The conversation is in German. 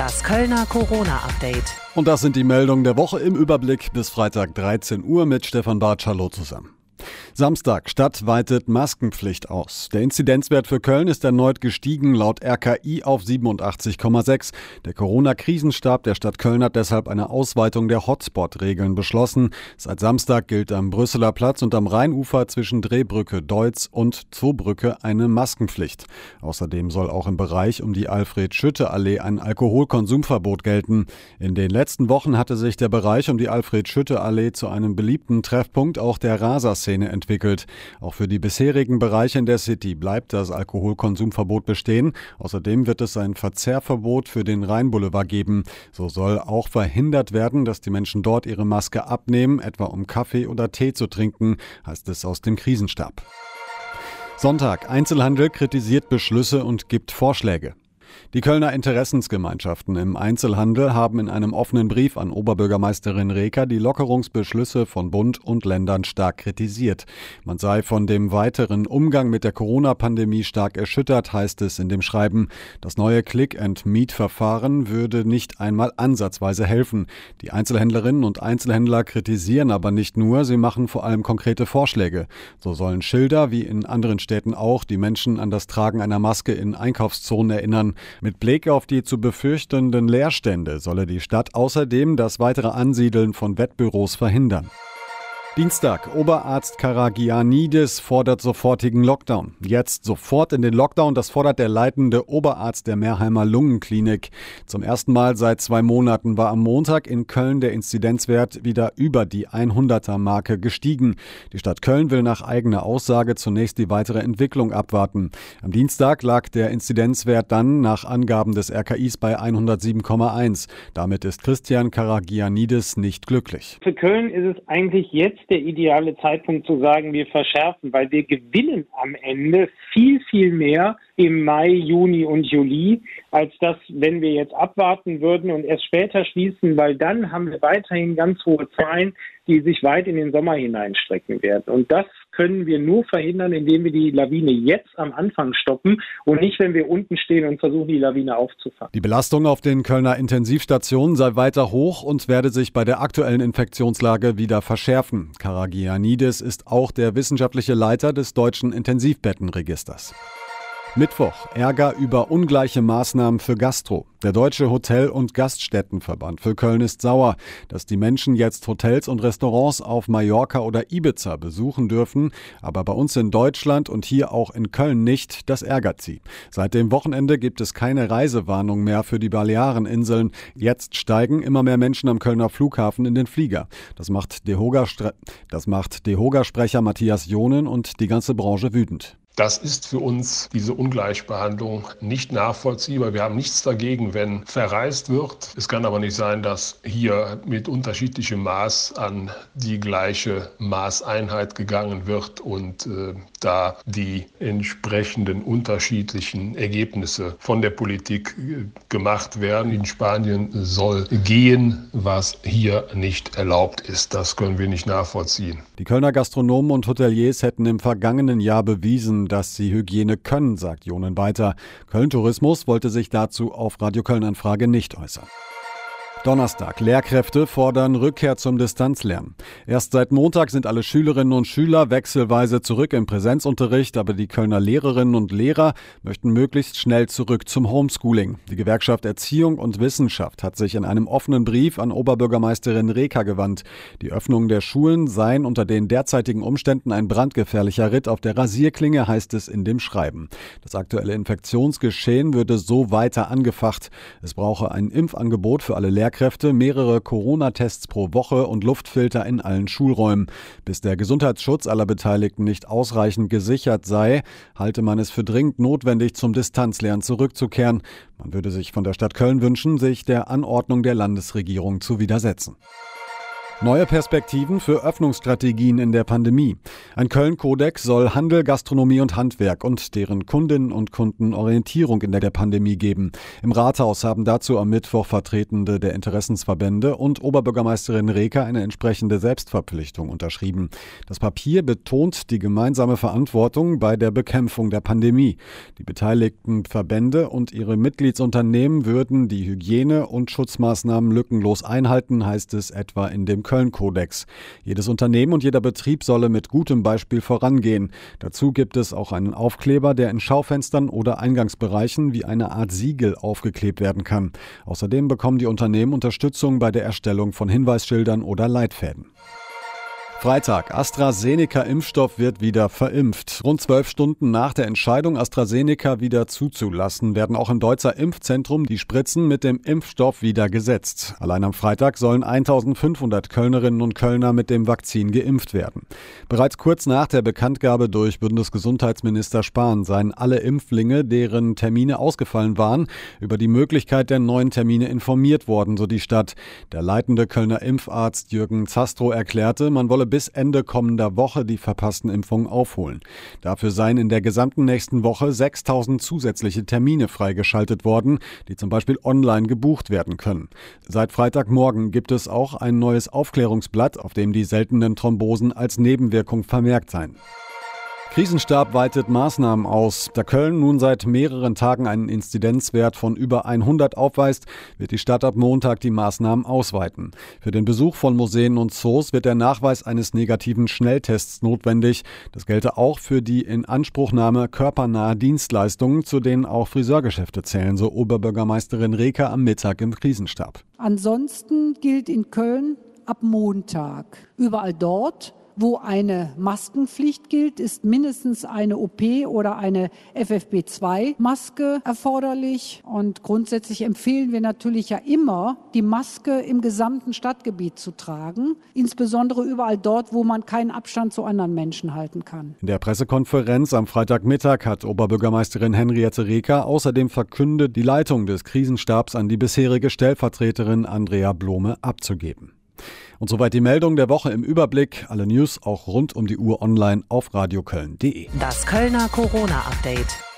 Das Kölner Corona-Update. Und das sind die Meldungen der Woche im Überblick bis Freitag 13 Uhr mit Stefan Bartsch. Hallo zusammen. Samstag, Stadt weitet Maskenpflicht aus. Der Inzidenzwert für Köln ist erneut gestiegen, laut RKI auf 87,6. Der Corona-Krisenstab der Stadt Köln hat deshalb eine Ausweitung der Hotspot-Regeln beschlossen. Seit Samstag gilt am Brüsseler Platz und am Rheinufer zwischen Drehbrücke Deutz und Zoobrücke eine Maskenpflicht. Außerdem soll auch im Bereich um die Alfred-Schütte-Allee ein Alkoholkonsumverbot gelten. In den letzten Wochen hatte sich der Bereich um die Alfred-Schütte-Allee zu einem beliebten Treffpunkt auch der Raser-Szene entwickelt. Auch für die bisherigen Bereiche in der City bleibt das Alkoholkonsumverbot bestehen. Außerdem wird es ein Verzehrverbot für den Rheinboulevard geben. So soll auch verhindert werden, dass die Menschen dort ihre Maske abnehmen, etwa um Kaffee oder Tee zu trinken, heißt es aus dem Krisenstab. Sonntag. Einzelhandel kritisiert Beschlüsse und gibt Vorschläge. Die Kölner Interessensgemeinschaften im Einzelhandel haben in einem offenen Brief an Oberbürgermeisterin Reker die Lockerungsbeschlüsse von Bund und Ländern stark kritisiert. Man sei von dem weiteren Umgang mit der Corona-Pandemie stark erschüttert, heißt es in dem Schreiben. Das neue Click-and-Meet-Verfahren würde nicht einmal ansatzweise helfen. Die Einzelhändlerinnen und Einzelhändler kritisieren aber nicht nur, sie machen vor allem konkrete Vorschläge. So sollen Schilder, wie in anderen Städten auch, die Menschen an das Tragen einer Maske in Einkaufszonen erinnern. Mit Blick auf die zu befürchtenden Leerstände solle die Stadt außerdem das weitere Ansiedeln von Wettbüros verhindern. Dienstag. Oberarzt Karagianidis fordert sofortigen Lockdown. Jetzt sofort in den Lockdown. Das fordert der leitende Oberarzt der Mehrheimer Lungenklinik. Zum ersten Mal seit zwei Monaten war am Montag in Köln der Inzidenzwert wieder über die 100er Marke gestiegen. Die Stadt Köln will nach eigener Aussage zunächst die weitere Entwicklung abwarten. Am Dienstag lag der Inzidenzwert dann nach Angaben des RKIs bei 107,1. Damit ist Christian Karagianidis nicht glücklich. Für Köln ist es eigentlich jetzt jetzt der ideale Zeitpunkt zu sagen, wir verschärfen, weil wir gewinnen am Ende viel, viel mehr im Mai, Juni und Juli, als das, wenn wir jetzt abwarten würden und erst später schließen, weil dann haben wir weiterhin ganz hohe Zahlen, die sich weit in den Sommer hineinstrecken werden. Und das können wir nur verhindern, indem wir die Lawine jetzt am Anfang stoppen und nicht, wenn wir unten stehen und versuchen, die Lawine aufzufangen. Die Belastung auf den Kölner Intensivstationen sei weiter hoch und werde sich bei der aktuellen Infektionslage wieder verschärfen. Karagianidis ist auch der wissenschaftliche Leiter des deutschen Intensivbettenregisters. Mittwoch Ärger über ungleiche Maßnahmen für Gastro. Der Deutsche Hotel- und Gaststättenverband für Köln ist sauer, dass die Menschen jetzt Hotels und Restaurants auf Mallorca oder Ibiza besuchen dürfen, aber bei uns in Deutschland und hier auch in Köln nicht. Das ärgert sie. Seit dem Wochenende gibt es keine Reisewarnung mehr für die Baleareninseln. Jetzt steigen immer mehr Menschen am Kölner Flughafen in den Flieger. Das macht DEHOGA-Sprecher Matthias Jonen und die ganze Branche wütend. Das ist für uns diese Ungleichbehandlung nicht nachvollziehbar. Wir haben nichts dagegen, wenn verreist wird. Es kann aber nicht sein, dass hier mit unterschiedlichem Maß an die gleiche Maßeinheit gegangen wird und äh, da die entsprechenden unterschiedlichen Ergebnisse von der Politik äh, gemacht werden. In Spanien soll gehen, was hier nicht erlaubt ist. Das können wir nicht nachvollziehen. Die Kölner Gastronomen und Hoteliers hätten im vergangenen Jahr bewiesen, dass sie Hygiene können, sagt Jonen weiter. Köln Tourismus wollte sich dazu auf Radio Köln Anfrage nicht äußern. Donnerstag. Lehrkräfte fordern Rückkehr zum Distanzlernen. Erst seit Montag sind alle Schülerinnen und Schüler wechselweise zurück im Präsenzunterricht, aber die Kölner Lehrerinnen und Lehrer möchten möglichst schnell zurück zum Homeschooling. Die Gewerkschaft Erziehung und Wissenschaft hat sich in einem offenen Brief an Oberbürgermeisterin Reker gewandt. Die Öffnung der Schulen seien unter den derzeitigen Umständen ein brandgefährlicher Ritt auf der Rasierklinge, heißt es in dem Schreiben. Das aktuelle Infektionsgeschehen würde so weiter angefacht. Es brauche ein Impfangebot für alle Lehrkräfte Lehrkräfte, mehrere Corona-Tests pro Woche und Luftfilter in allen Schulräumen. Bis der Gesundheitsschutz aller Beteiligten nicht ausreichend gesichert sei, halte man es für dringend notwendig, zum Distanzlernen zurückzukehren. Man würde sich von der Stadt Köln wünschen, sich der Anordnung der Landesregierung zu widersetzen. Neue Perspektiven für Öffnungsstrategien in der Pandemie. Ein Köln-Kodex soll Handel, Gastronomie und Handwerk und deren Kundinnen und Kunden Orientierung in der Pandemie geben. Im Rathaus haben dazu am Mittwoch Vertretende der Interessensverbände und Oberbürgermeisterin Reker eine entsprechende Selbstverpflichtung unterschrieben. Das Papier betont die gemeinsame Verantwortung bei der Bekämpfung der Pandemie. Die beteiligten Verbände und ihre Mitgliedsunternehmen würden die Hygiene- und Schutzmaßnahmen lückenlos einhalten, heißt es etwa in dem Köln-Kodex. Jedes Unternehmen und jeder Betrieb solle mit gutem Beispiel vorangehen. Dazu gibt es auch einen Aufkleber, der in Schaufenstern oder Eingangsbereichen wie eine Art Siegel aufgeklebt werden kann. Außerdem bekommen die Unternehmen Unterstützung bei der Erstellung von Hinweisschildern oder Leitfäden. Freitag. AstraZeneca-Impfstoff wird wieder verimpft. Rund zwölf Stunden nach der Entscheidung, AstraZeneca wieder zuzulassen, werden auch im Deutzer Impfzentrum die Spritzen mit dem Impfstoff wieder gesetzt. Allein am Freitag sollen 1500 Kölnerinnen und Kölner mit dem Vakzin geimpft werden. Bereits kurz nach der Bekanntgabe durch Bundesgesundheitsminister Spahn seien alle Impflinge, deren Termine ausgefallen waren, über die Möglichkeit der neuen Termine informiert worden, so die Stadt. Der leitende Kölner Impfarzt Jürgen Zastro erklärte, man wolle bis Ende kommender Woche die verpassten Impfungen aufholen. Dafür seien in der gesamten nächsten Woche 6000 zusätzliche Termine freigeschaltet worden, die zum Beispiel online gebucht werden können. Seit Freitagmorgen gibt es auch ein neues Aufklärungsblatt, auf dem die seltenen Thrombosen als Nebenwirkung vermerkt seien. Krisenstab weitet Maßnahmen aus. Da Köln nun seit mehreren Tagen einen Inzidenzwert von über 100 aufweist, wird die Stadt ab Montag die Maßnahmen ausweiten. Für den Besuch von Museen und Zoos wird der Nachweis eines negativen Schnelltests notwendig. Das gelte auch für die Inanspruchnahme körpernaher Dienstleistungen, zu denen auch Friseurgeschäfte zählen, so Oberbürgermeisterin Reker am Mittag im Krisenstab. Ansonsten gilt in Köln ab Montag überall dort, wo eine Maskenpflicht gilt, ist mindestens eine OP oder eine FFP2-Maske erforderlich. Und grundsätzlich empfehlen wir natürlich ja immer, die Maske im gesamten Stadtgebiet zu tragen, insbesondere überall dort, wo man keinen Abstand zu anderen Menschen halten kann. In der Pressekonferenz am Freitagmittag hat Oberbürgermeisterin Henriette Reker außerdem verkündet, die Leitung des Krisenstabs an die bisherige Stellvertreterin Andrea Blome abzugeben. Und soweit die Meldung der Woche im Überblick. Alle News auch rund um die Uhr online auf radioköln.de. Das Kölner Corona-Update.